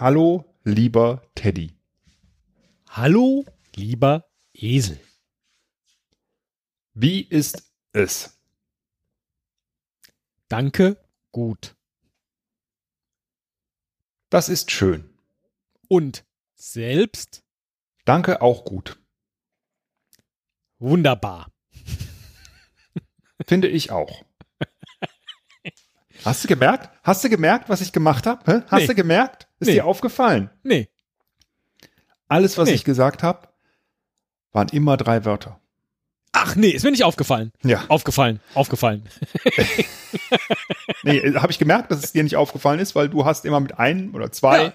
Hallo, lieber Teddy. Hallo, lieber Esel. Wie ist es? Danke, gut. Das ist schön. Und selbst Danke, auch gut. wunderbar. Finde ich auch. Hast du gemerkt? Hast du gemerkt, was ich gemacht habe? Hast Nee. du gemerkt? Ist Nee. dir aufgefallen? Nee, Alles, was Nee. ich gesagt habe, waren immer drei Wörter. Ach nee, ist mir nicht aufgefallen. Ja. Aufgefallen, aufgefallen. Nee, habe ich gemerkt, dass es dir nicht aufgefallen ist, weil du hast immer mit ein oder zwei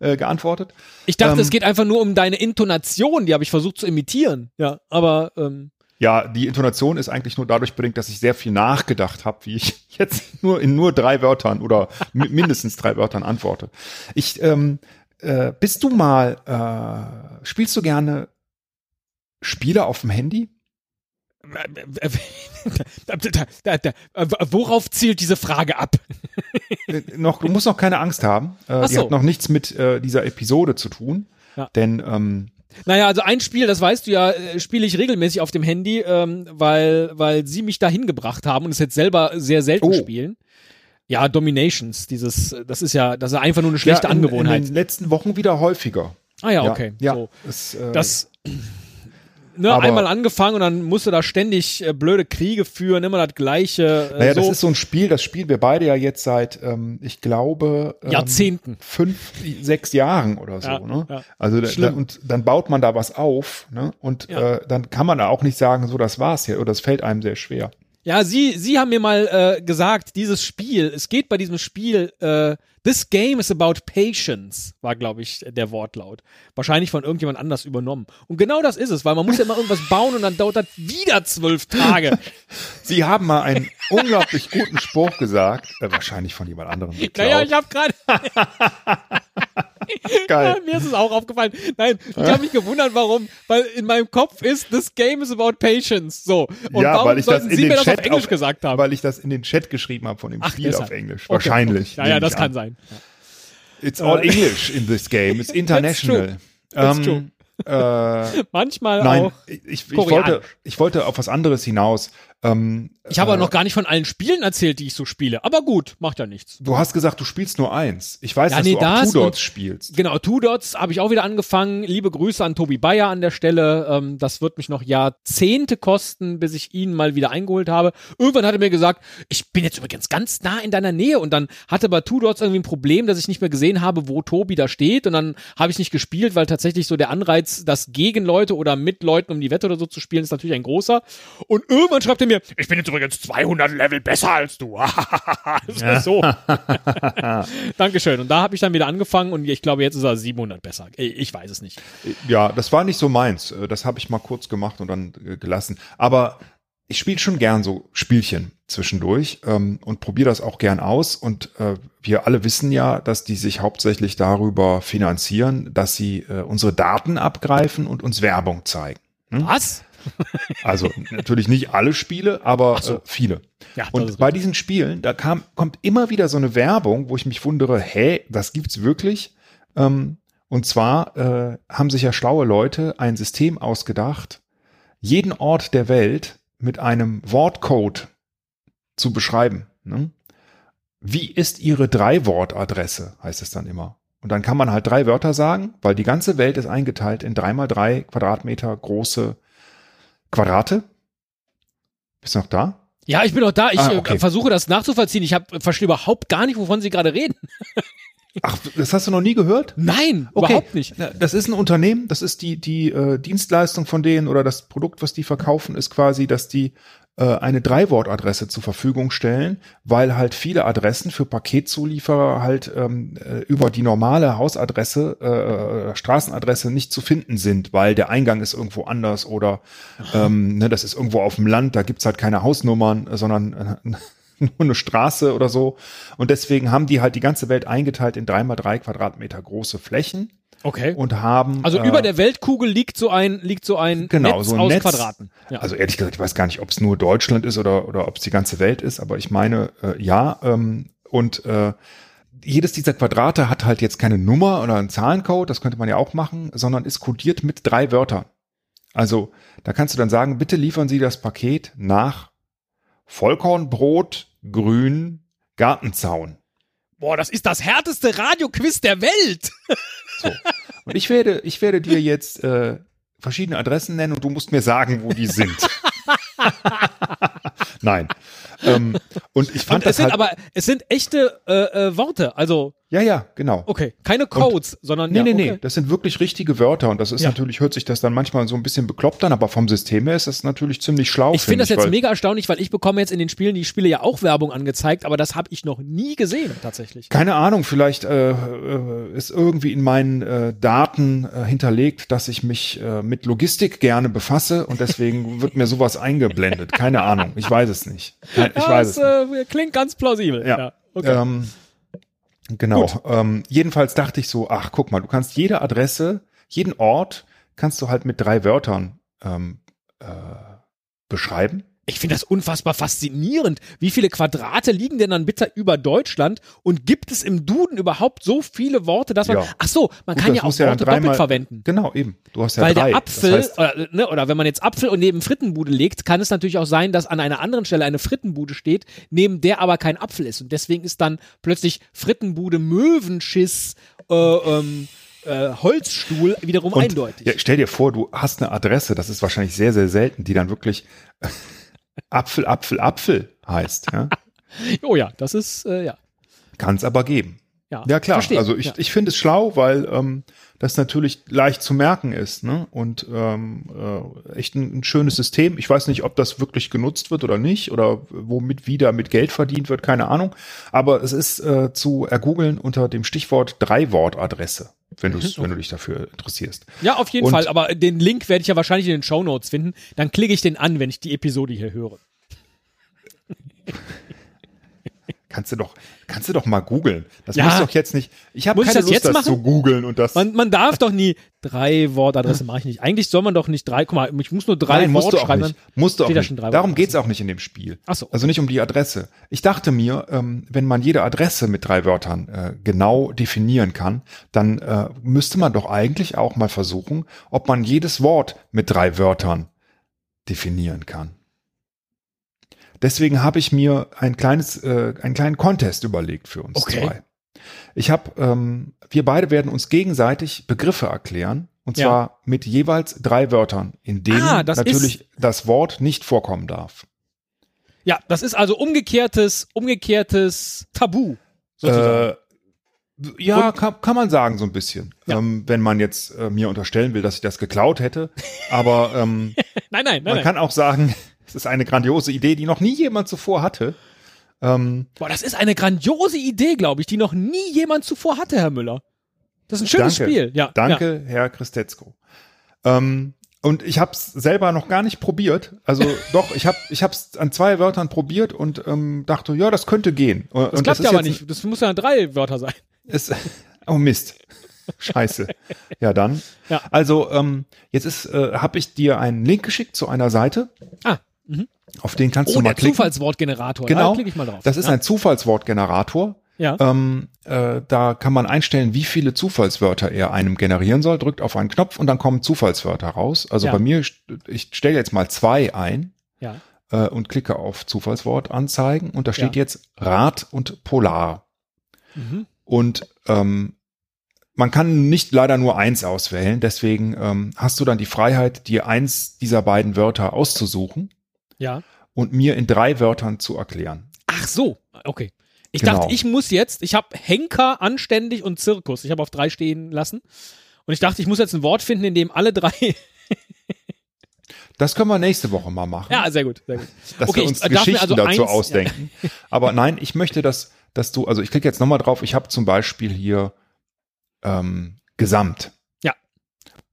äh, geantwortet. Ich dachte, Ähm, es geht einfach nur um deine Intonation, die habe ich versucht zu imitieren. Ja, aber ähm, Ja, die Intonation ist eigentlich nur dadurch bedingt, dass ich sehr viel nachgedacht habe, wie ich jetzt nur in nur drei Wörtern oder mi- mindestens drei Wörtern antworte. Ich, ähm, äh, bist du mal, äh, spielst du gerne Spiele auf dem Handy? Da, da, da, worauf zielt diese Frage ab? Äh, noch, du musst noch keine Angst haben. Äh, Ach Die so. hat noch nichts mit äh, dieser Episode zu tun. Ja. Denn ähm, Naja, also ein Spiel, das weißt du ja, äh, spiele ich regelmäßig auf dem Handy, ähm, weil, weil sie mich dahin gebracht haben und es jetzt selber sehr selten Oh. spielen. Ja, Dominations, dieses, das ist ja, das ist einfach nur eine schlechte ja, in, Angewohnheit. In den letzten Wochen wieder häufiger. ah ja, okay. Ja, So. es, äh, Das ne, Aber- einmal angefangen und dann musst du da ständig äh, blöde Kriege führen, immer das gleiche. Äh, Naja, so. das ist so ein Spiel, das spielen wir beide ja jetzt seit, ähm, ich glaube, ähm, Jahrzehnten. fünf, sechs Jahren oder so. Ja, ne? ja. Also da, und dann baut man da was auf, ne? Und Ja. äh, dann kann man da auch nicht sagen, so das war's hier, oder das fällt einem sehr schwer. Ja, Sie, Sie haben mir mal äh, gesagt, dieses Spiel, es geht bei diesem Spiel, äh, this game is about patience, war, glaube ich, der Wortlaut. Wahrscheinlich von irgendjemand anders übernommen. Und genau das ist es, weil man muss ja immer irgendwas bauen und dann dauert das wieder zwölf Tage. Sie haben mal einen unglaublich guten Spruch gesagt, äh, wahrscheinlich von jemand anderem. geklaut. naja, ich habe gerade, Geil. mir ist es auch aufgefallen. Nein, ich habe mich gewundert, warum, weil in meinem Kopf ist, this game is about patience. So. Und ja, warum weil ich das in Sie den mir das Chat auf Englisch gesagt haben? Weil ich das in den Chat geschrieben habe von dem Ach, Spiel deshalb. auf Englisch. Okay, Wahrscheinlich. Okay. Ja, ja, das kann an. sein. It's all English in this game. It's international. That's Ähm, äh, Manchmal nein, auch. ich, ich, wollte, ich wollte auf was anderes hinaus. Ähm, Ich habe äh, noch gar nicht von allen Spielen erzählt, die ich so spiele. Aber gut, macht ja nichts. Du hast gesagt, du spielst nur eins. Ich weiß, Ja, dass nee, du auch das Two Dots spielst. Genau, Two Dots habe ich auch wieder angefangen. Liebe Grüße an Tobi Bayer an der Stelle. Ähm, das wird mich noch Jahrzehnte kosten, bis ich ihn mal wieder eingeholt habe. Irgendwann hat er mir gesagt, ich bin jetzt übrigens ganz nah in deiner Nähe. Und dann hatte bei Two Dots irgendwie ein Problem, dass ich nicht mehr gesehen habe, wo Tobi da steht. Und dann habe ich nicht gespielt, weil tatsächlich so der Anreiz, das gegen Leute oder mit Leuten um die Wette oder so zu spielen, ist natürlich ein großer. Und irgendwann schreibt er mir, ich bin jetzt übrigens 200 Level besser als du. ist so. Dankeschön. Und da habe ich dann wieder angefangen und ich glaube, jetzt ist er 700 besser. Ich weiß es nicht. Ja, das war nicht so meins. Äh, Das habe ich mal kurz gemacht und dann äh, gelassen. Aber ich spiele schon gern so Spielchen zwischendurch ähm, und probiere das auch gern aus. Und äh, wir alle wissen ja, dass die sich hauptsächlich darüber finanzieren, dass sie äh, unsere Daten abgreifen und uns Werbung zeigen. Was? Also natürlich nicht alle Spiele, aber äh, viele. Ja, Und bei diesen Spielen, da kam, kommt immer wieder so eine Werbung, wo ich mich wundere, hä, das gibt's wirklich? Ähm, und zwar äh, haben sich ja schlaue Leute ein System ausgedacht, jeden Ort der Welt mit einem Wortcode zu beschreiben. Ne? Wie ist Ihre Drei-Wort-Adresse, heißt es dann immer. Und dann kann man halt drei Wörter sagen, weil die ganze Welt ist eingeteilt in drei mal drei Quadratmeter große Quadrate. Bist du noch da? Ja, ich bin noch da. Ich Ah, äh, okay. versuche das nachzuvollziehen. Ich hab, verstehe überhaupt gar nicht, wovon Sie gerade reden. Ach, das hast du noch nie gehört? Nein, Okay. überhaupt nicht. Das ist ein Unternehmen, das ist die, die äh, Dienstleistung von denen oder das Produkt, was die verkaufen, ist quasi, dass die äh, eine Drei-Wort-Adresse zur Verfügung stellen, weil halt viele Adressen für Paketzulieferer halt ähm, äh, über die normale Hausadresse, äh, Straßenadresse nicht zu finden sind, weil der Eingang ist irgendwo anders oder ähm, ne, das ist irgendwo auf dem Land, da gibt's halt keine Hausnummern, sondern äh, nur eine Straße oder so. Und deswegen haben die halt die ganze Welt eingeteilt in drei mal drei Quadratmeter große Flächen Okay. und haben Also äh, über der Weltkugel liegt so ein, liegt so ein Genau, Netz so ein aus Netz. Quadraten. Ja. Also ehrlich gesagt, ich weiß gar nicht, ob es nur Deutschland ist oder, oder ob es die ganze Welt ist, aber ich meine, äh, ja. Ähm, und äh, jedes dieser Quadrate hat halt jetzt keine Nummer oder einen Zahlencode, das könnte man ja auch machen, sondern ist kodiert mit drei Wörtern. Also da kannst du dann sagen, bitte liefern Sie das Paket nach Vollkornbrot, Grün, Gartenzaun. Boah, das ist das härteste Radioquiz der Welt. So. Und ich werde, ich werde dir jetzt äh, verschiedene Adressen nennen und du musst mir sagen, wo die sind. Nein. Ähm, und ich fand Und es das sind halt, aber, es sind echte äh, äh, Worte. Also, ja, ja, genau. okay, keine Codes, sondern Nee, ja, nee, okay. nee, das sind wirklich richtige Wörter und das ist Ja. natürlich, hört sich das dann manchmal so ein bisschen bekloppt an, aber vom System her ist das natürlich ziemlich schlau. Ich finde das jetzt mega erstaunlich, weil ich bekomme jetzt in den Spielen, die ich spiele, ja auch Werbung angezeigt, aber das habe ich noch nie gesehen, tatsächlich. Keine Ahnung, vielleicht äh, äh, ist irgendwie in meinen äh, Daten äh, hinterlegt, dass ich mich äh, mit Logistik gerne befasse und deswegen wird mir sowas eingeblendet. Keine Ahnung, ich weiß es nicht. Ich ja, weiß es das nicht. äh, klingt ganz plausibel. Ja. okay. Ähm, genau. Ähm, jedenfalls dachte ich so, ach guck mal, du kannst jede Adresse, jeden Ort kannst du halt mit drei Wörtern ähm, äh, beschreiben. Ich finde das unfassbar faszinierend. Wie viele Quadrate liegen denn dann bitte über Deutschland und gibt es im Duden überhaupt so viele Worte, dass man, Ja. ach so, man Gut, kann ja auch ja Worte doppelt verwenden. Genau, eben. Du hast ja Weil drei. der Apfel, Das heißt, oder, ne, oder wenn man jetzt Apfel und neben Frittenbude legt, kann es natürlich auch sein, dass an einer anderen Stelle eine Frittenbude steht, neben der aber kein Apfel ist. Und deswegen ist dann plötzlich Frittenbude, Möwenschiss, äh, ähm, äh, Holzstuhl wiederum und, eindeutig. Ja, stell dir vor, du hast eine Adresse, das ist wahrscheinlich sehr, sehr selten, die dann wirklich Apfel, Apfel, Apfel heißt. Ja? Oh ja, das ist, äh, ja. Kann es aber geben. Ja, Ja klar, verstehe. also ich, ja. ich finde es schlau, weil ähm, das natürlich leicht zu merken ist ne? und ähm, äh, echt ein, ein schönes System. Ich weiß nicht, ob das wirklich genutzt wird oder nicht oder womit wieder mit Geld verdient wird, keine Ahnung. Aber es ist äh, zu ergoogeln unter dem Stichwort Drei-Wort-Adresse, wenn, du's, wenn du dich dafür interessierst. Ja, auf jeden Und- Fall. Aber den Link werde ich ja wahrscheinlich in den Shownotes finden. Dann klicke ich den an, wenn ich die Episode hier höre. Kannst du doch, kannst du doch mal googeln. Das Ja. muss doch jetzt nicht. Ich habe Muss ich keine das Lust, jetzt das machen? zu googeln und das. Man, man darf doch nie drei Wortadresse mache ich nicht. Eigentlich soll man doch nicht drei, guck mal, ich muss nur drei Nein, Worte schreiben. nicht. Musst du auch nicht. schon drei Darum geht's auch nicht in dem Spiel. Ach so. Also nicht um die Adresse. Ich dachte mir, ähm, wenn man jede Adresse mit drei Wörtern äh, genau definieren kann, dann äh, müsste man doch eigentlich auch mal versuchen, ob man jedes Wort mit drei Wörtern definieren kann. Deswegen habe ich mir ein kleines, äh, einen kleinen Contest überlegt für uns Okay. zwei. Ich habe, ähm, wir beide werden uns gegenseitig Begriffe erklären. Und Ja. zwar mit jeweils drei Wörtern, in denen Ah, das natürlich das Wort nicht vorkommen darf. Ja, das ist also umgekehrtes, umgekehrtes Tabu. Sozusagen. Äh, ja, kann, kann man sagen, so ein bisschen. Ja. Ähm, wenn man jetzt äh, mir unterstellen will, dass ich das geklaut hätte. Aber ähm, nein, nein, nein. man nein. kann auch sagen, es ist eine grandiose Idee, die noch nie jemand zuvor hatte. Ähm, Boah, das ist eine grandiose Idee, glaube ich, die noch nie jemand zuvor hatte, Herr Müller. Das ist ein schönes Danke. Spiel. Ja, danke, Herr Christetzko. Ähm, und ich habe es selber noch gar nicht probiert. Also doch, ich habe ich es an zwei Wörtern probiert und ähm, dachte, ja, das könnte gehen. Und, Ja. Das klappt ja aber nicht. Das muss ja drei Wörter sein. Es, oh Mist. Scheiße. Ja, dann. Ja. Also, ähm, jetzt ist, äh, habe ich dir einen Link geschickt zu einer Seite. Ah, Auf den kannst oh, du mal der klicken. Zufallswortgenerator. Genau. Da klicke ich mal drauf. Das ist ja. ein Zufallswortgenerator. Ja. Ähm, äh, da kann man einstellen, wie viele Zufallswörter er einem generieren soll. Drückt auf einen Knopf und dann kommen Zufallswörter raus. Also Ja. bei mir, ich stelle jetzt mal zwei ein ja. äh, und klicke auf Zufallswort anzeigen und da steht Ja. jetzt Rad und Polar. Mhm. Und ähm, man kann nicht leider nur eins auswählen, deswegen ähm, hast du dann die Freiheit, dir eins dieser beiden Wörter auszusuchen Ja. und mir in drei Wörtern zu erklären. Ach so, okay. Ich Genau. dachte, ich muss jetzt, ich habe Henker, Anständig und Zirkus. Ich habe auf drei stehen lassen. Und ich dachte, ich muss jetzt ein Wort finden, in dem alle drei. Das können wir nächste Woche mal machen. Ja, sehr gut, sehr gut. dass okay, wir uns ich Geschichten also dazu eins- ausdenken. Aber nein, ich möchte, dass, dass du, also ich klicke jetzt nochmal drauf, ich habe zum Beispiel hier ähm, Gesamt.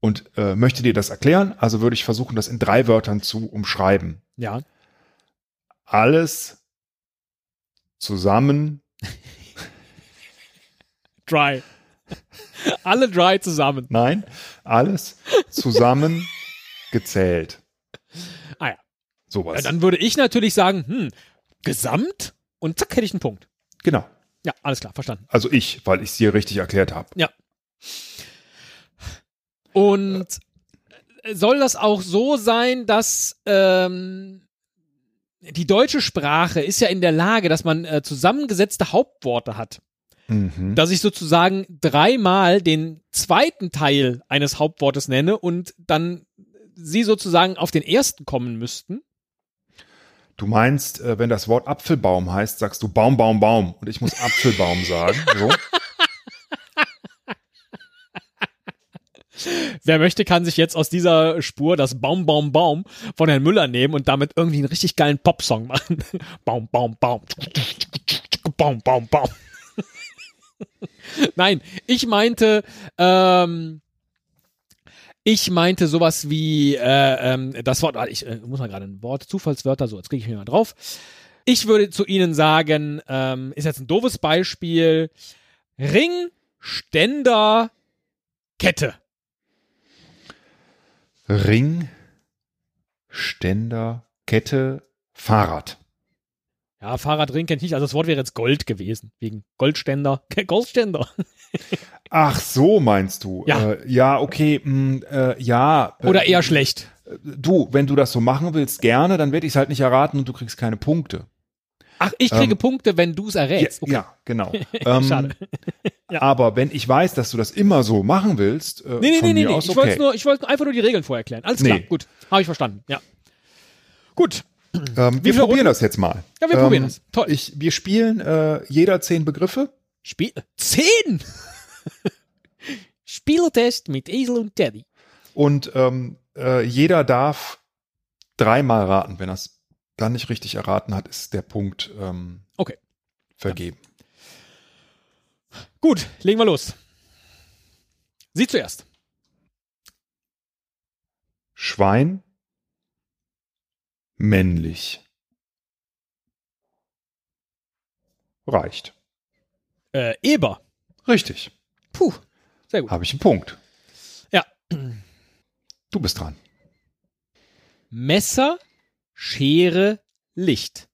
Und äh, möchte dir das erklären, also würde ich versuchen, das in drei Wörtern zu umschreiben. Ja. Alles zusammen, Dry. Alle dry zusammen. nein, alles zusammen gezählt. Ah ja. Sowas. ja. Dann würde ich natürlich sagen, hm, Gesamt und zack, hätte ich einen Punkt. genau. Ja, alles klar, verstanden. Also ich, weil ich es dir richtig erklärt habe. Ja. Und soll das auch so sein, dass ähm, die deutsche Sprache ist ja in der Lage, dass man äh, zusammengesetzte Hauptworte hat. Mhm. Dass ich sozusagen dreimal den zweiten Teil eines Hauptwortes nenne und dann sie sozusagen auf den ersten kommen müssten. Du meinst, äh, wenn das Wort Apfelbaum heißt, sagst du Baum, Baum, Baum. Und ich muss Apfelbaum sagen. So. Wer möchte, kann sich jetzt aus dieser Spur das Baum, Baum, Baum von Herrn Müller nehmen und damit irgendwie einen richtig geilen Popsong machen. Baum, Baum, Baum. Baum, Baum, Baum. Nein, ich meinte, ähm, ich meinte sowas wie äh, ähm, das Wort, warte, ich äh, muss mal gerade ein Wort, Zufallswörter, so, jetzt kriege ich mich mal drauf. Ich würde zu Ihnen sagen, ähm, ist jetzt ein doofes Beispiel, Ring, Ständer, Kette. Ring, Ständer, Kette, Fahrrad. Ja, Fahrradring kennt ich nicht. Also das Wort wäre jetzt Gold gewesen. Wegen Goldständer. Goldständer. Ach so, meinst du? Ja. Äh, ja, okay, mh, äh, ja. äh, Oder eher schlecht. Du, wenn du das so machen willst, gerne, dann werde ich es halt nicht erraten und du kriegst keine Punkte. Ach, ich kriege Ähm, Punkte, wenn du es errätst. Okay. ja genau. ähm, Schade. Ja. Aber wenn ich weiß, dass du das immer so machen willst, äh, Nee, nee, von nee, nee, mir nee. aus Ich wollte okay. nur, ich wollte einfach nur die Regeln vorher erklären. Alles klar, Nee. gut. Habe ich verstanden. Ja. Gut. ähm, wir probieren Runden? das jetzt mal. Ja, wir probieren das. Toll. Ich, wir spielen äh, jeder zehn Begriffe. Spiel. Zehn! Spieltest mit Esel und Teddy. Und ähm, äh, jeder darf dreimal raten. Wenn er es dann nicht richtig erraten hat, ist der Punkt ähm, Okay. vergeben. Gut, legen wir los. Sie zuerst. Schwein, männlich. Reicht. Äh, Eber. Richtig. Puh. Sehr gut. Habe ich einen Punkt. Ja. Du bist dran. Messer, Schere, Licht.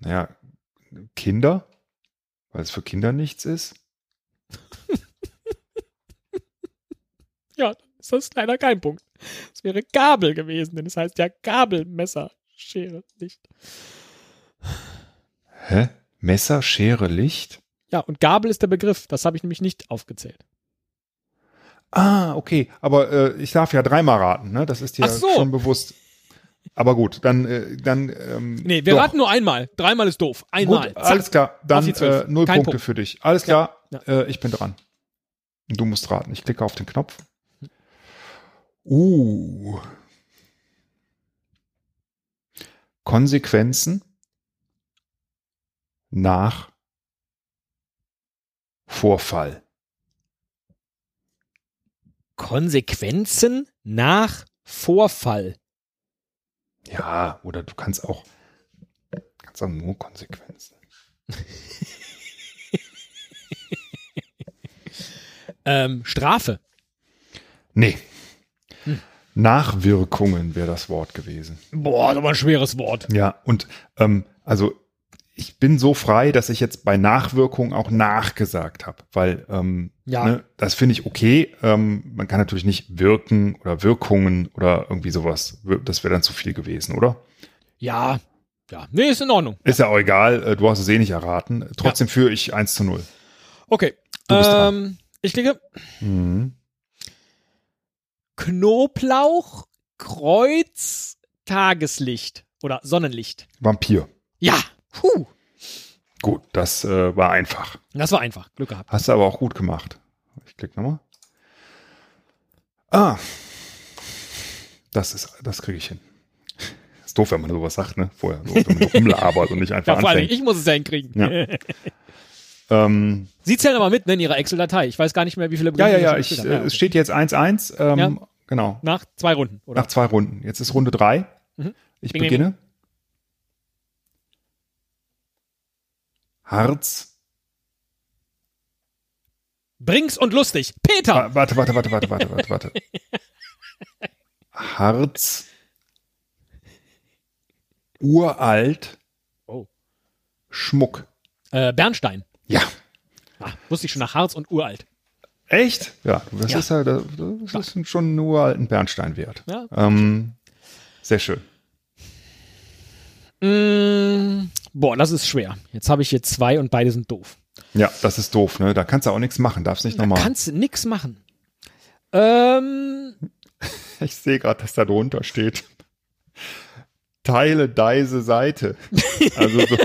Naja, Kinder, weil es für Kinder nichts ist. Ja, dann ist das leider kein Punkt. Es wäre Gabel gewesen, denn es heißt ja Gabel, Messer, Schere, Licht. Hä? Messer, Schere, Licht? Ja, und Gabel ist der Begriff. Das habe ich nämlich nicht aufgezählt. Ah, okay. Aber äh, ich darf ja dreimal raten, ne? Das ist dir so. schon bewusst. Aber gut, dann, äh, dann. Ähm, Nee, wir doch. raten nur einmal. Dreimal ist doof. Einmal. Gut, alles klar. Dann äh, null Kein Punkte Punkt. für dich. Alles klar. Ja, Äh, ich bin dran. Du musst raten. Ich klicke auf den Knopf. Uh. Konsequenzen nach Vorfall. Konsequenzen nach Vorfall. Ja, oder du kannst auch, kannst auch nur Konsequenzen. Ähm, Strafe. Nee. Nachwirkungen wäre das Wort gewesen. Boah, das war ein schweres Wort. Ja, und ähm, also ich bin so frei, dass ich jetzt bei Nachwirkung auch nachgesagt habe, weil ähm, Ja. ne, das finde ich okay. Ähm, man kann natürlich nicht wirken oder Wirkungen oder irgendwie sowas. Das wäre dann zu viel gewesen, oder? Ja. Ja. Nee, ist in Ordnung. Ist ja auch egal, äh, du hast es eh nicht erraten. Trotzdem führe ich 1 zu 0. Okay. Ähm, ich klicke Mhm. Knoblauch, Kreuz, Tageslicht oder Sonnenlicht. Vampir. Ja. Puh. Gut, das äh, war einfach. Das war einfach. Glück gehabt. Hast du aber auch gut gemacht. Ich klicke nochmal. Ah. Das ist, das kriege ich hin. Ist doof, wenn man sowas sagt, ne? Vorher so rumlabert und nicht einfach Ja, vor allem, anfängt. ich muss es ja hinkriegen. Ja. Ähm, Sie zählen aber mit ne, in Ihrer Excel-Datei. Ich weiß gar nicht mehr, wie viele ja, ja, Begriffe ja, Sie ich, schon äh, es steht jetzt 1-1. Ähm, Ja. Genau. Nach zwei Runden, oder? Nach zwei Runden. Jetzt ist Runde drei. Mhm. Ich bing, beginne. Harz. Bring's und lustig. Peter! Wa- Warte, warte, warte, warte, warte, warte, warte. Harz. Uralt. Oh. Schmuck. Äh, Bernstein. Ja. Ah, wusste ich schon nach Harz und uralt. Echt? Ja, das Ja. ist halt, das ist schon einen uralten Bernstein wert. Ja. Ähm, sehr schön. Mm, boah, das ist schwer. Jetzt habe ich hier zwei und beide sind doof. Ja, das ist doof, ne? Da kannst du auch nichts machen, darfst nicht Da nochmal. kannst du nix machen. Ähm, Ich sehe gerade, dass da drunter steht. Teile deise Seite. Also so,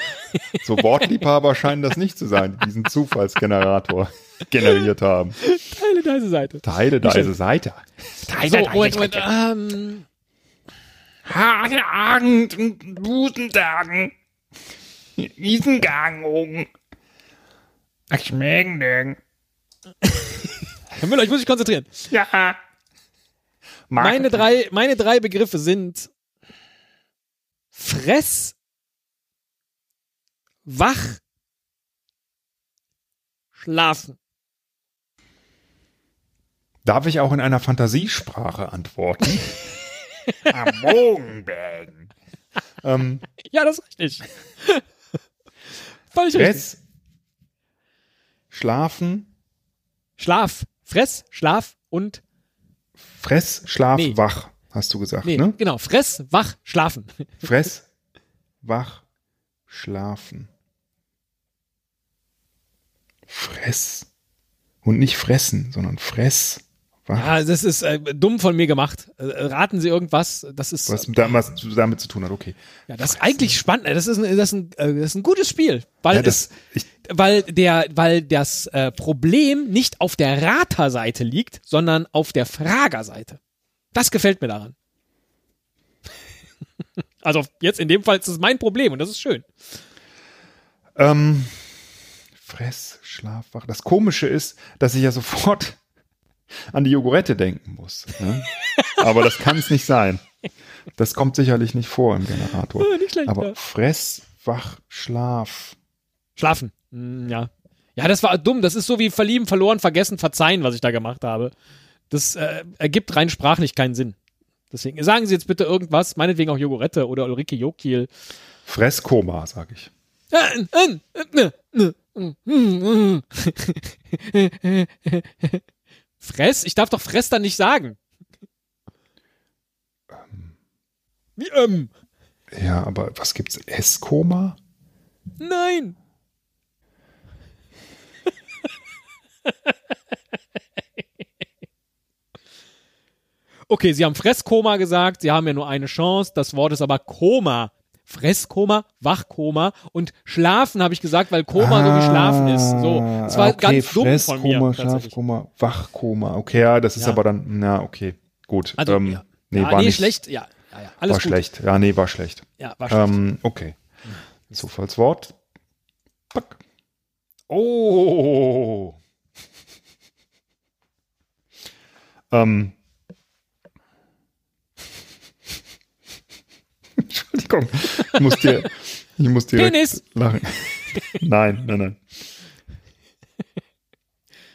so Wortliebhaber scheinen das nicht zu sein, die diesen Zufallsgenerator generiert haben. Teile diese Seite. Teile deise Seite. So, Moment, Moment. Ähm, Hagenabend und Wiesengang. Schmecken. Herr Müller, ich muss mich konzentrieren. Ja. Meine drei, meine drei Begriffe sind Fress, Wach, Schlafen. Darf ich auch in einer Fantasiesprache antworten? Am Bogenbägen. ähm, Ja, das ist richtig. Völlig richtig. Stress, Schlafen, Schlaf. Fress, Schlaf und Fress, Schlaf, Nee. wach, hast du gesagt, nee, ne? genau, Fress, Wach, Schlafen. Fress, wach, schlafen. Fress. Und nicht fressen, sondern fress, wach. Ja, das ist äh, dumm von mir gemacht. Äh, raten Sie irgendwas? Das ist Was da- was damit zu tun hat, okay. ja, das ist eigentlich spannend. Das ist ein, das ist ein, äh, das ist ein gutes Spiel, weil Ja, das, es weil der, weil das äh, Problem nicht auf der Raterseite liegt, sondern auf der Fragerseite. Das gefällt mir daran. also jetzt in dem Fall ist es mein Problem und das ist schön. ähm, Fress, Schlaf, wach. Das Komische ist, dass ich ja sofort an die Jogurette denken muss. Ne? Aber das kann es nicht sein. Das kommt sicherlich nicht vor im Generator. Schlecht, Aber. Fress, wach, Schlaf. Schlafen. Hm, ja. Ja, das war dumm. Das ist so wie verlieben, verloren, vergessen, verzeihen, was ich da gemacht habe. Das äh, ergibt rein sprachlich keinen Sinn. Deswegen sagen Sie jetzt bitte irgendwas, meinetwegen auch Jogurette oder Ulrike Jokiel. Fresskoma, sag ich. Fress? Ich darf doch Fress dann nicht sagen. Wie, ähm? Ja, aber was gibt's? Esskoma? Nein. Okay, Sie haben Fresskoma gesagt, Sie haben ja nur eine Chance, das Wort ist aber Koma. Fresskoma, Wachkoma und Schlafen habe ich gesagt, weil Koma so wie Schlafen ist. So, das war Ah, okay, ganz dumm von mir. Fresskoma. Schlafkoma, Wachkoma. Okay, ja, das ist Ja. aber dann, na, okay, gut. Also, ähm, ja. Nee, ja, war nee, nicht schlecht. Ja, ja, ja. Alles war gut. schlecht. Ja, nee, war schlecht. Ja, war schlecht. Ähm, okay. Zufallswort. Pack. Oh. ähm. Entschuldigung. Ich muss dir, ich muss direkt Penis. lachen. nein, nein, nein.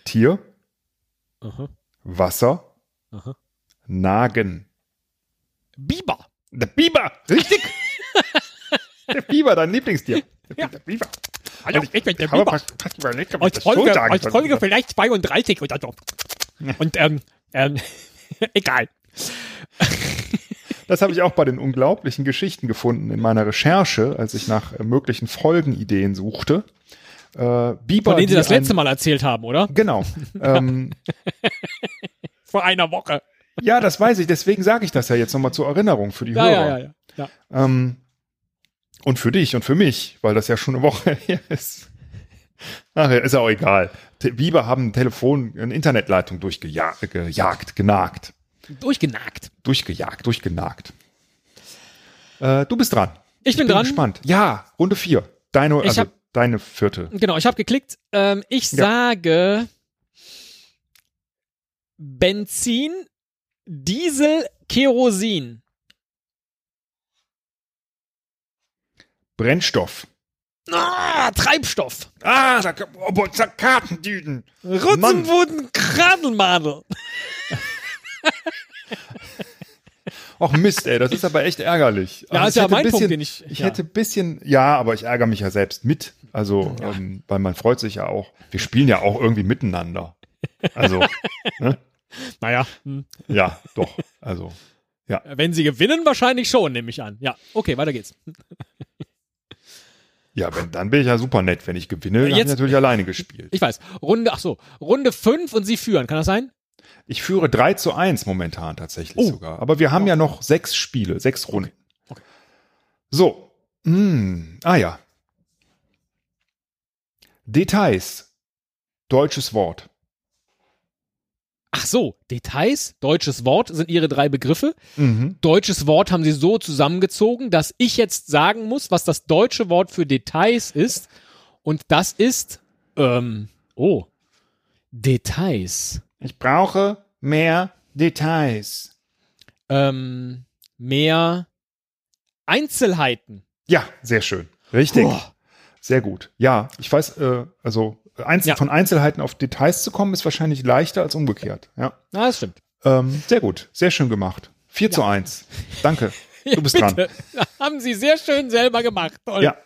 Tier, Aha, Wasser, aha. Nagen. Biber. Der Biber, richtig? der Biber, dein Lieblingstier. Der, Ja. der Biber. Hallo, Also, ich bin der Biber. überlegt, ich Aus so Folge, sagen aus. Folge vielleicht 32 oder so. Und ähm, ähm, egal. Das habe ich auch bei den unglaublichen Geschichten gefunden in meiner Recherche, als ich nach äh, möglichen Folgenideen suchte. Äh, Biber, Von denen Sie das letzte Mal erzählt haben, oder? Genau. ähm, Vor einer Woche. ja, das weiß ich. Deswegen sage ich das ja jetzt nochmal zur Erinnerung für die Ja, Hörer. ja, ja, ja. ja. Ähm, und für dich und für mich, weil das ja schon eine Woche her ist. Ach ja, ist ja auch egal. Biber haben ein Telefon, eine Internetleitung durchgejagt, gejagt, genagt. Durchgenagt. Durchgejagt, durchgenagt. Äh, du bist dran. Ich bin bin dran. gespannt. Ja, Runde vier. Deine, Ich also hab- deine vierte. Genau, ich habe geklickt. Ähm, ich Ja. sage Benzin, Diesel, Kerosin. Brennstoff. Ah, Treibstoff. Ah, da oh, Kartendüden. Kradelmadel. Och Mist, ey, das ist aber echt ärgerlich. Ja, Also ist ja mein Punkt, bisschen, den ich- Ich ja. hätte ein bisschen, ja, aber ich ärgere mich ja selbst mit. Also, ähm, weil man freut sich ja auch. Wir spielen ja auch irgendwie miteinander. Also, ne? Naja, hm. ja, doch. Also, wenn sie gewinnen, wahrscheinlich schon, nehme ich an. Ja, okay, weiter geht's. ja, wenn, dann bin ich ja super nett. Wenn ich gewinne, dann habe ich natürlich alleine gespielt. Ich weiß. Runde, ach so, Runde 5 und sie führen. Kann das sein? Ich führe 3 zu 1 momentan tatsächlich Oh. sogar. Aber wir haben ja noch sechs Spiele, sechs Runden. Okay. So. Hm. Ah ja. Details. Deutsches Wort. Ach so, Details, deutsches Wort sind ihre drei Begriffe. Mhm. Deutsches Wort haben sie so zusammengezogen, dass ich jetzt sagen muss, was das deutsche Wort für Details ist. Und das ist, ähm, oh, Details. Ich brauche mehr Details. Ähm, mehr Einzelheiten. Ja, sehr schön. Richtig. Boah. Sehr gut. Ja, ich weiß, äh, also Einzel Ja. von Einzelheiten auf Details zu kommen, ist wahrscheinlich leichter als umgekehrt. Ja. Na, das stimmt. Ähm, sehr gut. Sehr schön gemacht. 4 zu 1. Danke. Du bist dran. Bitte. Haben sie sehr schön selber gemacht. Toll. Ja.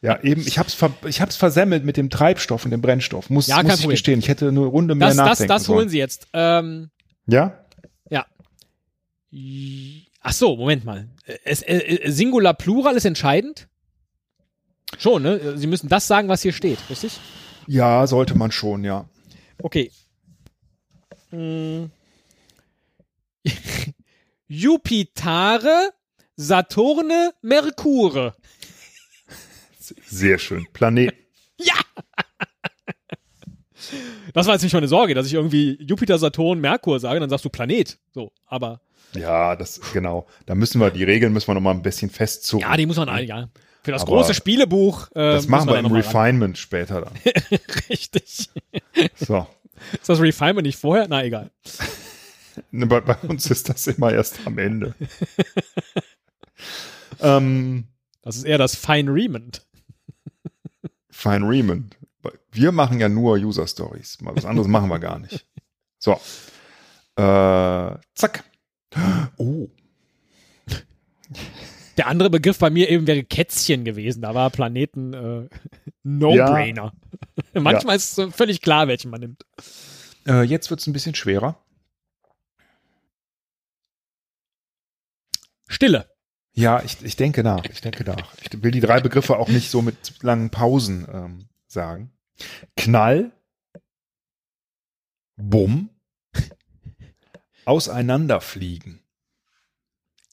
Ja, eben, ich hab's, ver ich hab's versemmelt mit dem Treibstoff und dem Brennstoff. Muss, Ja, muss ich Problem. gestehen. Ich hätte eine Runde mehr Das, das, nachdenken das holen sollen. sie jetzt. Ähm, Ja? Ja. Ach so, Moment mal. Es, äh, äh, Singular Plural ist entscheidend? Schon, ne? Sie müssen das sagen, was hier steht, richtig? Ja, sollte man schon, ja. Okay. Hm. Jupitare, Saturne, Merkure. Sehr schön. Planet. Ja! Das war jetzt nicht meine Sorge, dass ich irgendwie Jupiter, Saturn, Merkur sage, dann sagst du Planet. So, aber Ja, das, genau. Da müssen wir, die Regeln müssen wir noch mal ein bisschen festzurren. ja, die muss man, ein- ja. Für das Aber große Spielebuch. Äh, das machen wir im mal ran. Refinement später dann. Richtig. So. Ist das Refinement nicht vorher? Na, egal. Ne, Bei, bei uns ist das immer erst am Ende. ähm, Das ist eher das Fine-Rement. Fine Raymond. Wir machen ja nur User Stories. Mal was anderes machen wir gar nicht. So. Äh, zack. Oh. Der andere Begriff bei mir eben wäre Kätzchen gewesen. Da war Planeten äh, No-Brainer. Manchmal ist es völlig klar, welchen man nimmt. Äh, jetzt wird es ein bisschen schwerer. Stille. Ja, ich, ich denke nach. Ich denke nach. Ich will die drei Begriffe auch nicht so mit langen Pausen ähm, sagen. Knall. Bumm. Auseinanderfliegen.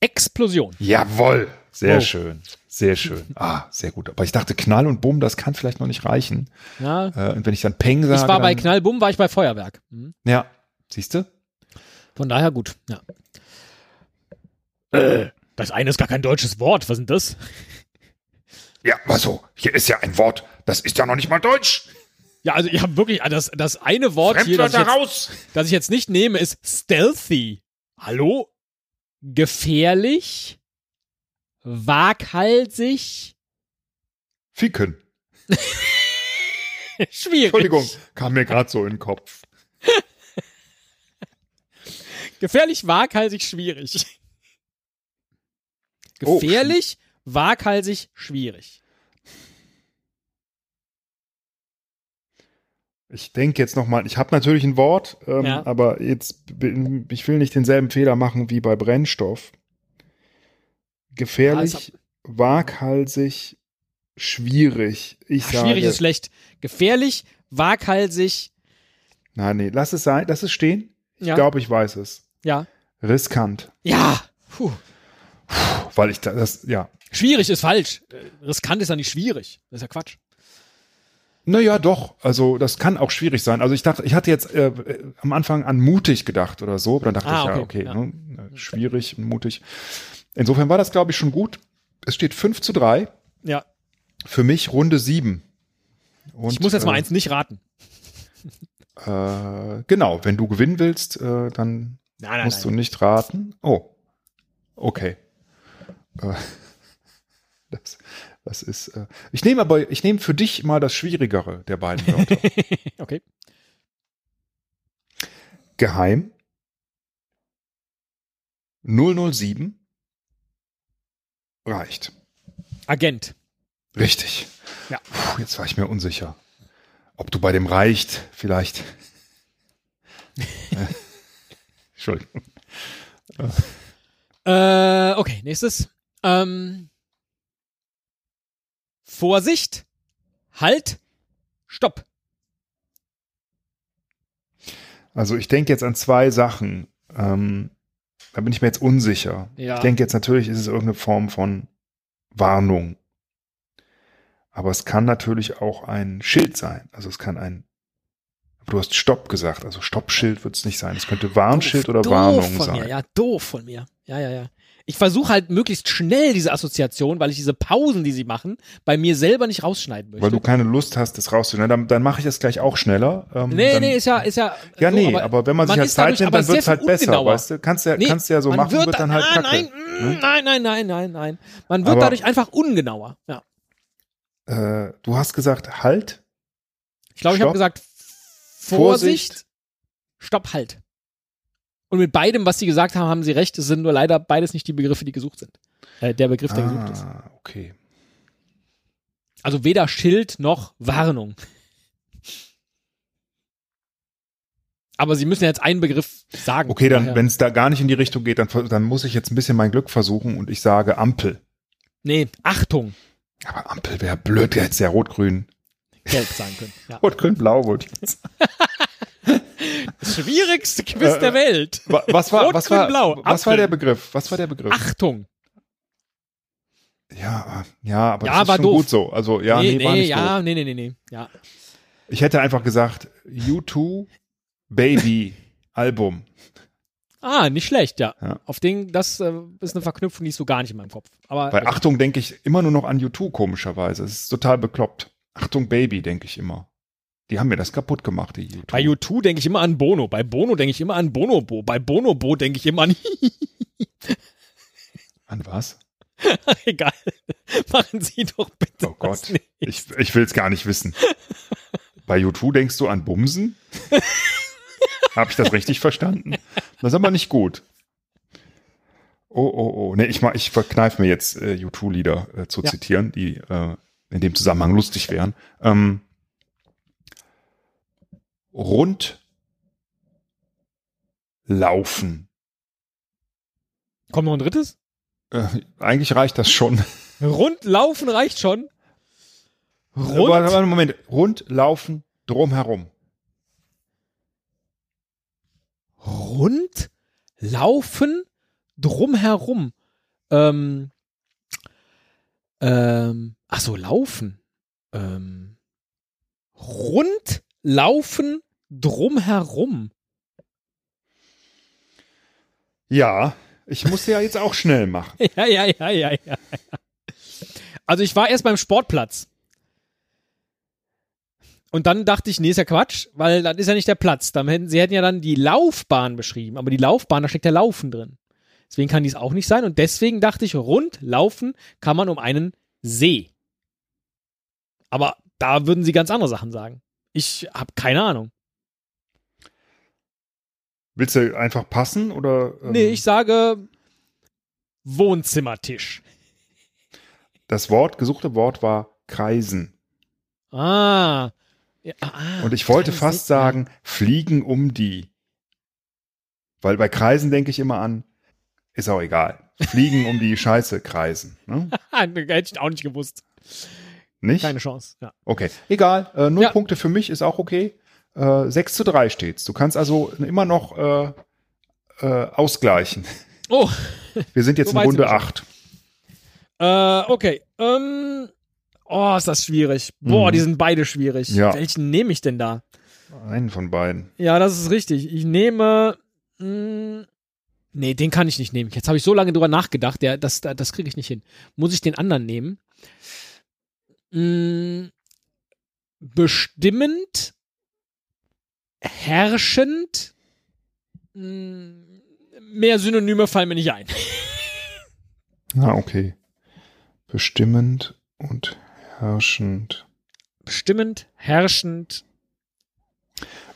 Explosion. Jawoll. Sehr Oh. schön. Sehr schön. Ah, sehr gut. Aber ich dachte, Knall und Bumm, das kann vielleicht noch nicht reichen. Ja. Äh, und wenn ich dann Peng sage. Ich war bei dann, Knallbumm, war ich bei Feuerwerk. Mhm. Ja. Siehst du? Von daher gut. Ja. Äh, das eine ist gar kein deutsches Wort. Was ist denn das? Ja, also, hier ist ja ein Wort, das ist ja noch nicht mal Deutsch. Ja, also ich habe wirklich das, das eine Wort hier, das ich, jetzt, das ich jetzt nicht nehme, ist stealthy. Hallo? Gefährlich? Waghalsig? Ficken. Schwierig. Entschuldigung, kam mir gerade so in den Kopf. Gefährlich, waghalsig, schwierig. Oh, Gefährlich, waghalsig, schwierig. Ich denke jetzt nochmal, ich habe natürlich ein Wort, ähm, Ja. aber jetzt, ich will nicht denselben Fehler machen wie bei Brennstoff. Gefährlich, waghalsig, schwierig. Ich Ach, sage, schwierig ist schlecht. Gefährlich, waghalsig, nein, nee, lass es sein, lass es stehen. Ich Ja. glaube, ich weiß es. ja. Riskant, Ja. Puh. Weil ich da- das, ja. Schwierig ist falsch. Äh, Riskant ist ja nicht schwierig. Das ist ja Quatsch. Naja, doch. Also das kann auch schwierig sein. Also ich dachte, ich hatte jetzt äh, äh, am Anfang an mutig gedacht oder so. Dann dachte Ah, ich, ja, okay, okay, ja. Ne, schwierig und mutig. Insofern war das, glaube ich, schon gut. Es steht 5 zu 3. Ja. Für mich Runde 7. Und, Ich muss jetzt mal äh, eins nicht raten. Äh, genau, wenn du gewinnen willst, äh, dann Nein, musst du nicht raten. Oh, okay. Äh, das, das ist. Äh, ich nehme aber, ich nehme für dich mal das Schwierigere der beiden Wörter. okay. Geheim. 007 reicht. Agent. Richtig. Ja. Puh, jetzt war ich mir unsicher, ob du bei dem reicht vielleicht. Äh, Entschuldigung. Äh, okay, nächstes. Ähm, Vorsicht. Halt. Stopp. Also ich denke jetzt an zwei Sachen. Ähm, da bin ich mir jetzt unsicher. Ja. Ich denke jetzt natürlich, ist es irgendeine Form von Warnung. Aber es kann natürlich auch ein Schild sein. Also es kann ein. Du hast Stopp gesagt. Also Stoppschild wird es nicht sein. Es könnte Warnschild Doof, oder doof Warnung von sein. Mir, ja, doof von mir. Ja, ja, ja. Ich versuche halt möglichst schnell diese Assoziation, weil ich diese Pausen, die sie machen, bei mir selber nicht rausschneiden möchte. Weil du keine Lust hast, das rauszunehmen. Dann, dann mache ich das gleich auch schneller. Ähm, nee, dann, nee, ist ja, ist ja. Ja, so, nee, aber, wenn man sich halt Zeit nimmt, aber dann wird es halt besser, weißt du? Kannst ja, Nee, kannst ja so machen, wird, da- dann halt ah, kacke. Nein, ne? mm, nein, nein, nein, nein, nein. Man wird Aber- dadurch einfach ungenauer. Ja. Äh, du hast gesagt, halt. Ich glaube, ich habe gesagt, Vorsicht, Vorsicht. Stopp, halt. Und mit beidem, was sie gesagt haben, haben sie recht. Es sind nur leider beides nicht die Begriffe, die gesucht sind. Äh, der Begriff, der gesucht ist. Ah, okay. Also weder Schild noch Warnung. Aber sie müssen jetzt einen Begriff sagen. Okay, dann, wenn es da gar nicht in die Richtung geht, dann, dann muss ich jetzt ein bisschen mein Glück versuchen und ich sage Ampel. Nee, Achtung, Aber Ampel wäre blöd, der hätte ja rot-grün. gelb sein können. Ja. Rot-grün-blau wollte ich jetzt. Das schwierigste Quiz Äh, der Welt. Wa- Was war, Rot, was war, blau, was war Ampel. der Begriff? Was war der Begriff? Achtung. Ja, ja, aber Ja, das ist war schon doof. gut so. Also, ja, nee, nee, war nee, nicht ja, doof. nee, nee, nee, nee. Ja. Ich hätte einfach gesagt, U2 Baby Album. Ah, nicht schlecht, ja. Ja. Auf den, das äh, ist eine Verknüpfung, die ist so gar nicht in meinem Kopf. Aber Bei Achtung denke ich immer nur noch an U2, komischerweise. Es ist total bekloppt. Achtung Baby, denke ich immer. Die haben mir das kaputt gemacht, die U2. bei U2 denke ich immer an Bono. Bei Bono denke ich immer an Bonobo. Bei Bonobo denke ich immer an. An was? Egal. Machen Sie doch bitte. Oh Gott. nicht. Ich, ich will es gar nicht wissen. Bei U2 denkst du an Bumsen? Habe ich das richtig verstanden? Das ist aber nicht gut. Oh, oh, oh. Nee, ich, mach- ich verkneife mir jetzt äh, U2-Lieder äh, zu Ja. zitieren, die äh, in dem Zusammenhang lustig wären. Ähm, rund laufen. Kommt noch ein drittes? Äh, eigentlich reicht das schon. Rund laufen reicht schon. Rund? Rund? Warte, Moment. Rund laufen drumherum. Rund laufen drumherum. Ähm, ähm, ach so, laufen. Ähm, rund laufen drumherum. Ja, ich muss ja jetzt auch schnell machen. Ja, ja, ja, ja, ja. Also ich war erst beim Sportplatz. Und dann dachte ich, nee, ist ja Quatsch, weil das ist ja nicht der Platz. Dann hätten, sie hätten ja dann die Laufbahn beschrieben, aber die Laufbahn, da steckt ja Laufen drin. Deswegen kann dies auch nicht sein. Und deswegen dachte ich, rund laufen kann man um einen See. Aber da würden sie ganz andere Sachen sagen. Ich habe keine Ahnung. Willst du einfach passen oder? ähm, Nee, ich sage Wohnzimmertisch. Das Wort, gesuchte Wort war kreisen. Ah. Ja, ah Und ich wollte fast sagen, fliegen um die. Weil bei Kreisen denke ich immer an, ist auch egal. Fliegen um die Scheiße kreisen. Ne? Hätte ich auch nicht gewusst. Nicht? Keine Chance. Ja. Okay, egal. Äh, null Ja. Punkte für mich ist auch okay. Äh, 6 zu 3 steht's. Du kannst also immer noch äh, äh, ausgleichen. Oh, Wir sind jetzt So in Runde wir schon. 8. äh, okay. Ähm, Oh, ist das schwierig. Boah, Mhm. die sind beide schwierig. Ja. Welchen nehme ich denn da? Einen von beiden. Ja, das ist richtig. Ich nehme. Mh, nee, den kann ich nicht nehmen. Jetzt habe ich so lange drüber nachgedacht. Der, das das kriege ich nicht hin. Muss ich den anderen nehmen? Mh, bestimmend, herrschend. Mh, mehr Synonyme fallen mir nicht ein. Ah, okay. Bestimmend und herrschend. Bestimmend, herrschend.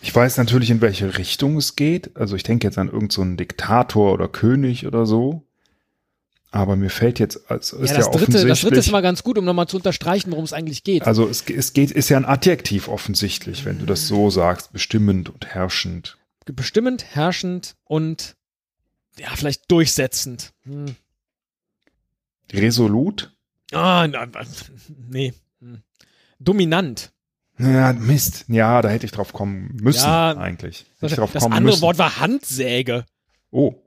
Ich weiß natürlich, in welche Richtung es geht. Also ich denke jetzt an irgendeinen so einen Diktator oder König oder so. Aber mir fällt jetzt, also ist ja, ja, das dritte, das dritte ist mal ganz gut, um nochmal zu unterstreichen, worum es eigentlich geht. also es, es geht, ist ja ein Adjektiv offensichtlich, wenn du das so sagst, bestimmend und herrschend. bestimmend, herrschend und ja, vielleicht durchsetzend. Hm. Resolut? Ah, nee. Hm. Dominant. Ja, Mist. Ja, da hätte ich drauf kommen müssen Ja, eigentlich. Hätte Das, das andere müssen. Wort war Handsäge. Oh,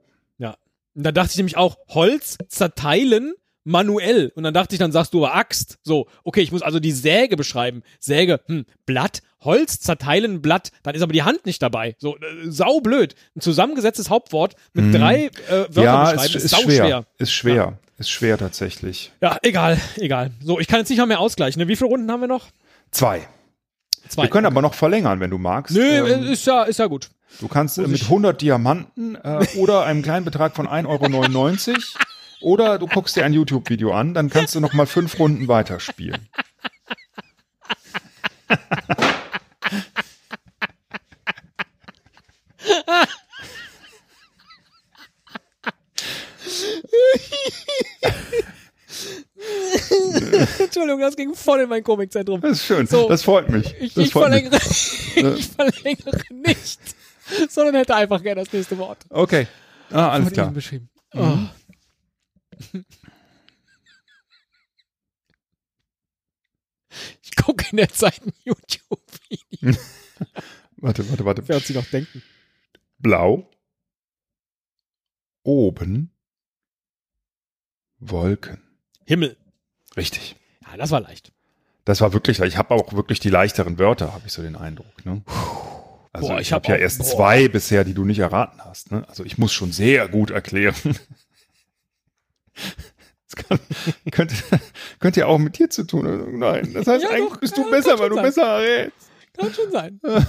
Und da dachte ich nämlich auch Holz zerteilen manuell. Und dann dachte ich, dann sagst du aber Axt. So, okay, ich muss also die Säge beschreiben. Säge, hm, Blatt, Holz zerteilen, Blatt. Dann ist aber die Hand nicht dabei. So, äh, saublöd. Ein zusammengesetztes Hauptwort mit Mhm. drei äh, Wörtern ja, beschreiben ist, ist, ist sauschwer. schwer. Ist schwer. Ist schwer tatsächlich. Ja, egal, egal. So, ich kann jetzt nicht mal mehr ausgleichen. Ne? Wie viele Runden haben wir noch? Zwei. Zwei. Wir können aber noch verlängern, wenn du magst. Nö, Ähm, ist ja, ist ja gut. Du kannst mit ich- 100 Diamanten äh, oder einem kleinen Betrag von 1,99 Euro oder du guckst dir ein YouTube-Video an, dann kannst du noch mal fünf Runden weiterspielen. Entschuldigung, das ging voll in mein Komikzentrum. Das ist schön. So. das freut mich. Ich, das ich, freut mich. verlängere, ich verlängere nicht, sondern hätte einfach gerne das nächste Wort. Okay. Ah, alles Von klar. Beschrieben. Mhm. Oh. Ich gucke in der Zeit ein YouTube-Video. Warte, warte, warte. Wer hat sie noch denken? Blau. Oben. Wolken. Himmel. Richtig. Ja, das war leicht. Das war wirklich, ich habe auch wirklich die leichteren Wörter, habe ich so den Eindruck. Ne? Also Boah, ich, ich habe hab ja erst boah. zwei bisher, die du nicht erraten hast. Ne? Also ich muss schon sehr gut erklären. Das kann, könnte, könnte ja auch mit dir zu tun haben. Nein, das heißt Ja, eigentlich doch, bist du besser, weil du schon besser errätst. Kann schon sein.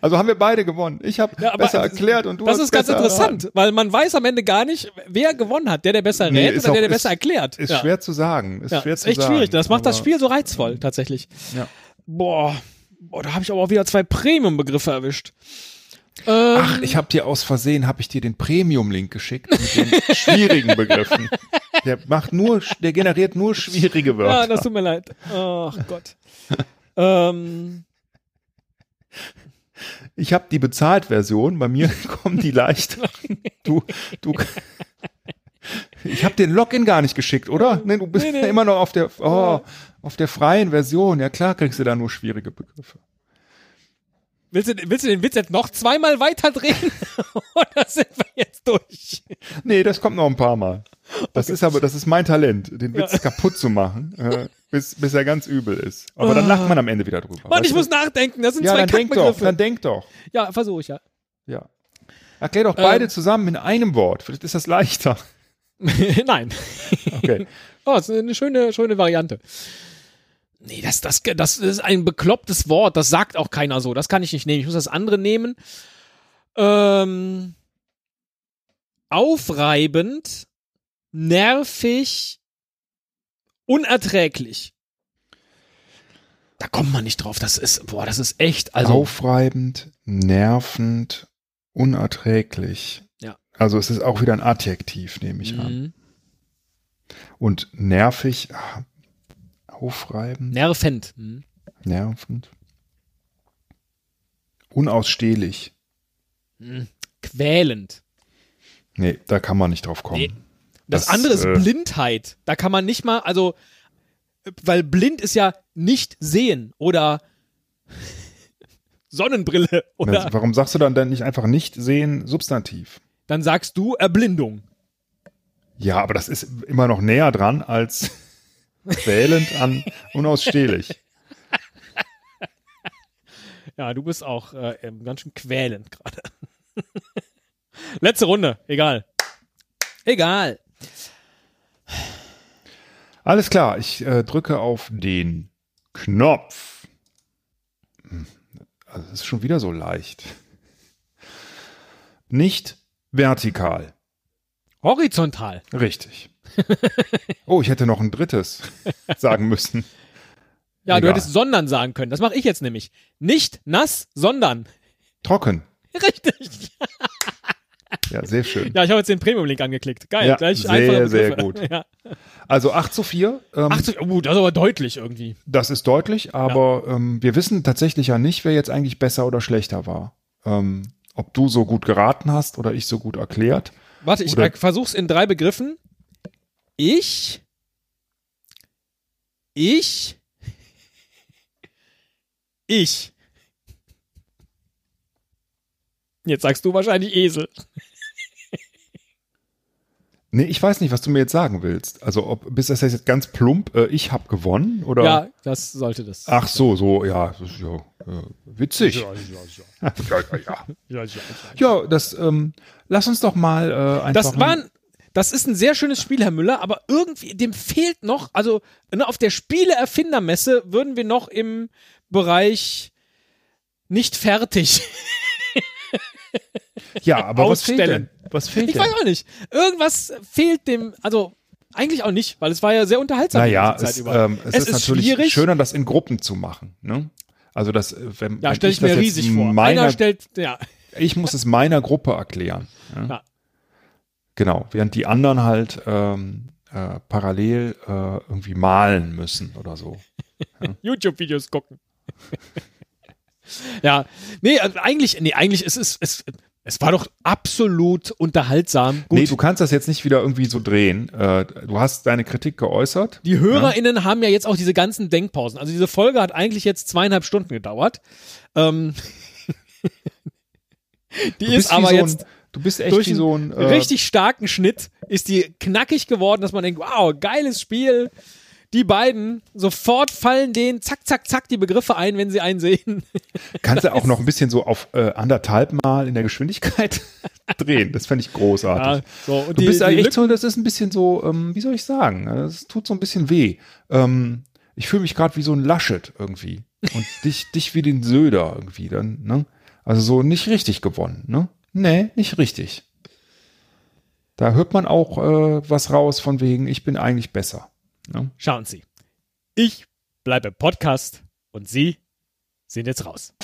Also haben wir beide gewonnen. Ich habe Ja, besser erklärt und du das hast ist ganz interessant, weil man weiß am Ende gar nicht, wer gewonnen hat. Der, der besser Nee, rät oder der, auch- der ist- besser erklärt. Ist ja. schwer zu sagen. Ist ja, schwer ist echt sagen. schwierig. Das macht das Spiel so reizvoll, tatsächlich. Ja. Boah, boah da habe ich aber auch wieder zwei Premium-Begriffe erwischt. Ähm, Ach, ich habe dir aus Versehen, habe ich dir den Premium-Link geschickt mit den schwierigen Begriffen. Der macht nur, der generiert nur schwierige ja, Wörter. das tut mir leid. Ach Gott. ähm, Ich habe die Bezahlt-Version, bei mir kommen die leicht. Du, du. Ich habe den Login gar nicht geschickt, oder? Nee, du bist Nee, nee. ja immer noch auf der, oh, auf der freien Version. Ja klar, kriegst du da nur schwierige Begriffe. willst, du, willst du den Witz jetzt noch zweimal weiterdrehen? Oder sind wir jetzt durch? Nee, das kommt noch ein paar Mal. Das ist aber, das ist mein Talent, den Witz Ja. kaputt zu machen, äh, bis, bis er ganz übel ist. Aber dann lacht man am Ende wieder drüber. Mann, ich muss nachdenken. Das sind Ja, zwei dann denk doch, dann denk doch. Ja, versuche ich ja. Ja. Erklär doch beide Ähm. zusammen in einem Wort. Vielleicht ist das leichter. Nein. Okay. Oh, das ist eine schöne, schöne Variante. Nee, das, das, das ist ein beklopptes Wort. Das sagt auch keiner so. Das kann ich nicht nehmen. Ich muss das andere nehmen. Ähm, aufreibend, nervig, unerträglich. Da kommt man nicht drauf. Das ist, boah, das ist echt, also. Aufreibend, nervend, unerträglich. Ja. Also es ist auch wieder ein Adjektiv, nehme ich an. Mhm. Und nervig, aufreibend, Nervend. Mhm. nervend. Unausstehlich. Mhm. Quälend. Nee, da kann man nicht drauf kommen. Nee. Das, Das, andere ist äh, Blindheit. Da kann man nicht mal, also, weil blind ist ja nicht sehen oder Sonnenbrille oder Warum sagst du dann denn nicht einfach nicht sehen, Substantiv? dann sagst du Erblindung. Ja, aber das ist immer noch näher dran als Quälend an, unausstehlich. Ja, du bist auch äh, ganz schön quälend gerade. Letzte Runde, egal. Egal. Alles klar, ich äh, drücke auf den Knopf. Also es ist schon wieder so leicht. Nicht vertikal. Horizontal. Richtig. Oh, ich hätte noch ein drittes sagen müssen. Ja, du Egal. hättest sondern sagen können. Das mache ich jetzt nämlich. Nicht nass, sondern. Trocken. Richtig. Ja, sehr schön. Ja, ich habe jetzt den Premium-Link angeklickt. Geil. Ja, gleich sehr, sehr gut. Ja. Also 8 zu 4. Ähm, 80, oh, das ist aber deutlich irgendwie. Das ist deutlich, aber ähm, wir wissen tatsächlich ja nicht, wer jetzt eigentlich besser oder schlechter war. Ähm, ob du so gut geraten hast oder ich so gut erklärt. Warte, ich äh, versuch's in drei Begriffen. Ich. Ich. Ich. Jetzt sagst du wahrscheinlich Esel. Nee, ich weiß nicht, was du mir jetzt sagen willst. Also ob bist das jetzt ganz plump, äh, ich habe gewonnen oder? Ja, das sollte das. Ach so, so, ja, das ist ja äh, witzig. Ja, ja, ja. ja. ja, das, ähm, lass uns doch mal äh, einfach. Das waren, das ist ein sehr schönes Spiel, Herr Müller, aber irgendwie, dem fehlt noch, also ne, auf der Spieleerfindermesse würden wir noch im Bereich nicht fertig. ja, aber was fehlt denn? Was fehlt Ich denn? weiß auch nicht. Irgendwas fehlt dem, also eigentlich auch nicht, weil es war ja sehr unterhaltsam Naja, es, ähm, es, Es ist, ist natürlich schwierig. schöner, das in Gruppen zu machen. Ne? Also das, äh, wenn, ja, wenn stell ich das mir riesig vor. Meiner, Einer stellt, ja, ich muss es meiner Gruppe erklären. Ja? Ja. Genau, während die anderen halt ähm, äh, parallel äh, irgendwie malen müssen oder so. YouTube-Videos gucken. ja, nee, also eigentlich, nee, eigentlich ist es, es, es war doch absolut unterhaltsam. Gut, Nee, du kannst das jetzt nicht wieder irgendwie so drehen. Äh, du hast deine Kritik geäußert. Die HörerInnen haben ja jetzt auch diese ganzen Denkpausen. Also diese Folge hat eigentlich jetzt zweieinhalb Stunden gedauert. Ähm, die ist aber so jetzt du bist echt durch wie so ein äh, richtig starken Schnitt ist die knackig geworden, dass man denkt, wow, geiles Spiel. Die beiden, sofort fallen denen zack, zack, zack die Begriffe ein, wenn sie einen sehen. Kannst du auch noch ein bisschen so auf äh, anderthalb Mal in der Geschwindigkeit drehen. Das fände ich großartig. so, und Du die, bist eigentlich echt so, das ist ein bisschen so, ähm, wie soll ich sagen? Es tut so ein bisschen weh. Ähm, ich fühle mich gerade wie so ein Laschet irgendwie. Und dich, dich wie den Söder irgendwie dann, ne? Also so nicht richtig gewonnen, ne? Nee, nicht richtig. Da hört man auch äh, was raus von wegen, ich bin eigentlich besser. Ne? Schauen Sie. Ich bleibe im Podcast und Sie sind jetzt raus.